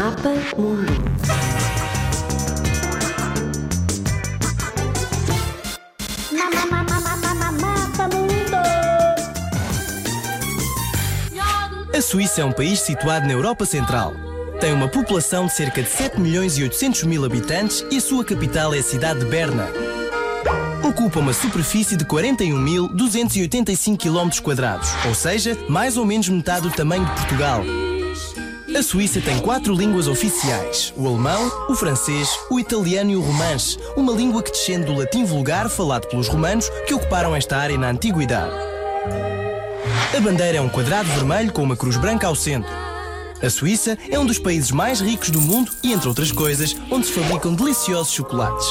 Mapa Mundo. Mapa Mundo. A Suíça é um país situado na Europa Central. Tem uma população de cerca de 7 milhões e 800 mil habitantes e a sua capital é a cidade de Berna. Ocupa uma superfície de 41.285 km ou seja, mais ou menos metade do tamanho de Portugal. A Suíça tem quatro línguas oficiais: o alemão, o francês, o italiano e o romanche, uma língua que descende do latim vulgar falado pelos romanos que ocuparam esta área na antiguidade. A bandeira é um quadrado vermelho com uma cruz branca ao centro. A Suíça é um dos países mais ricos do mundo e, entre outras coisas, onde se fabricam deliciosos chocolates.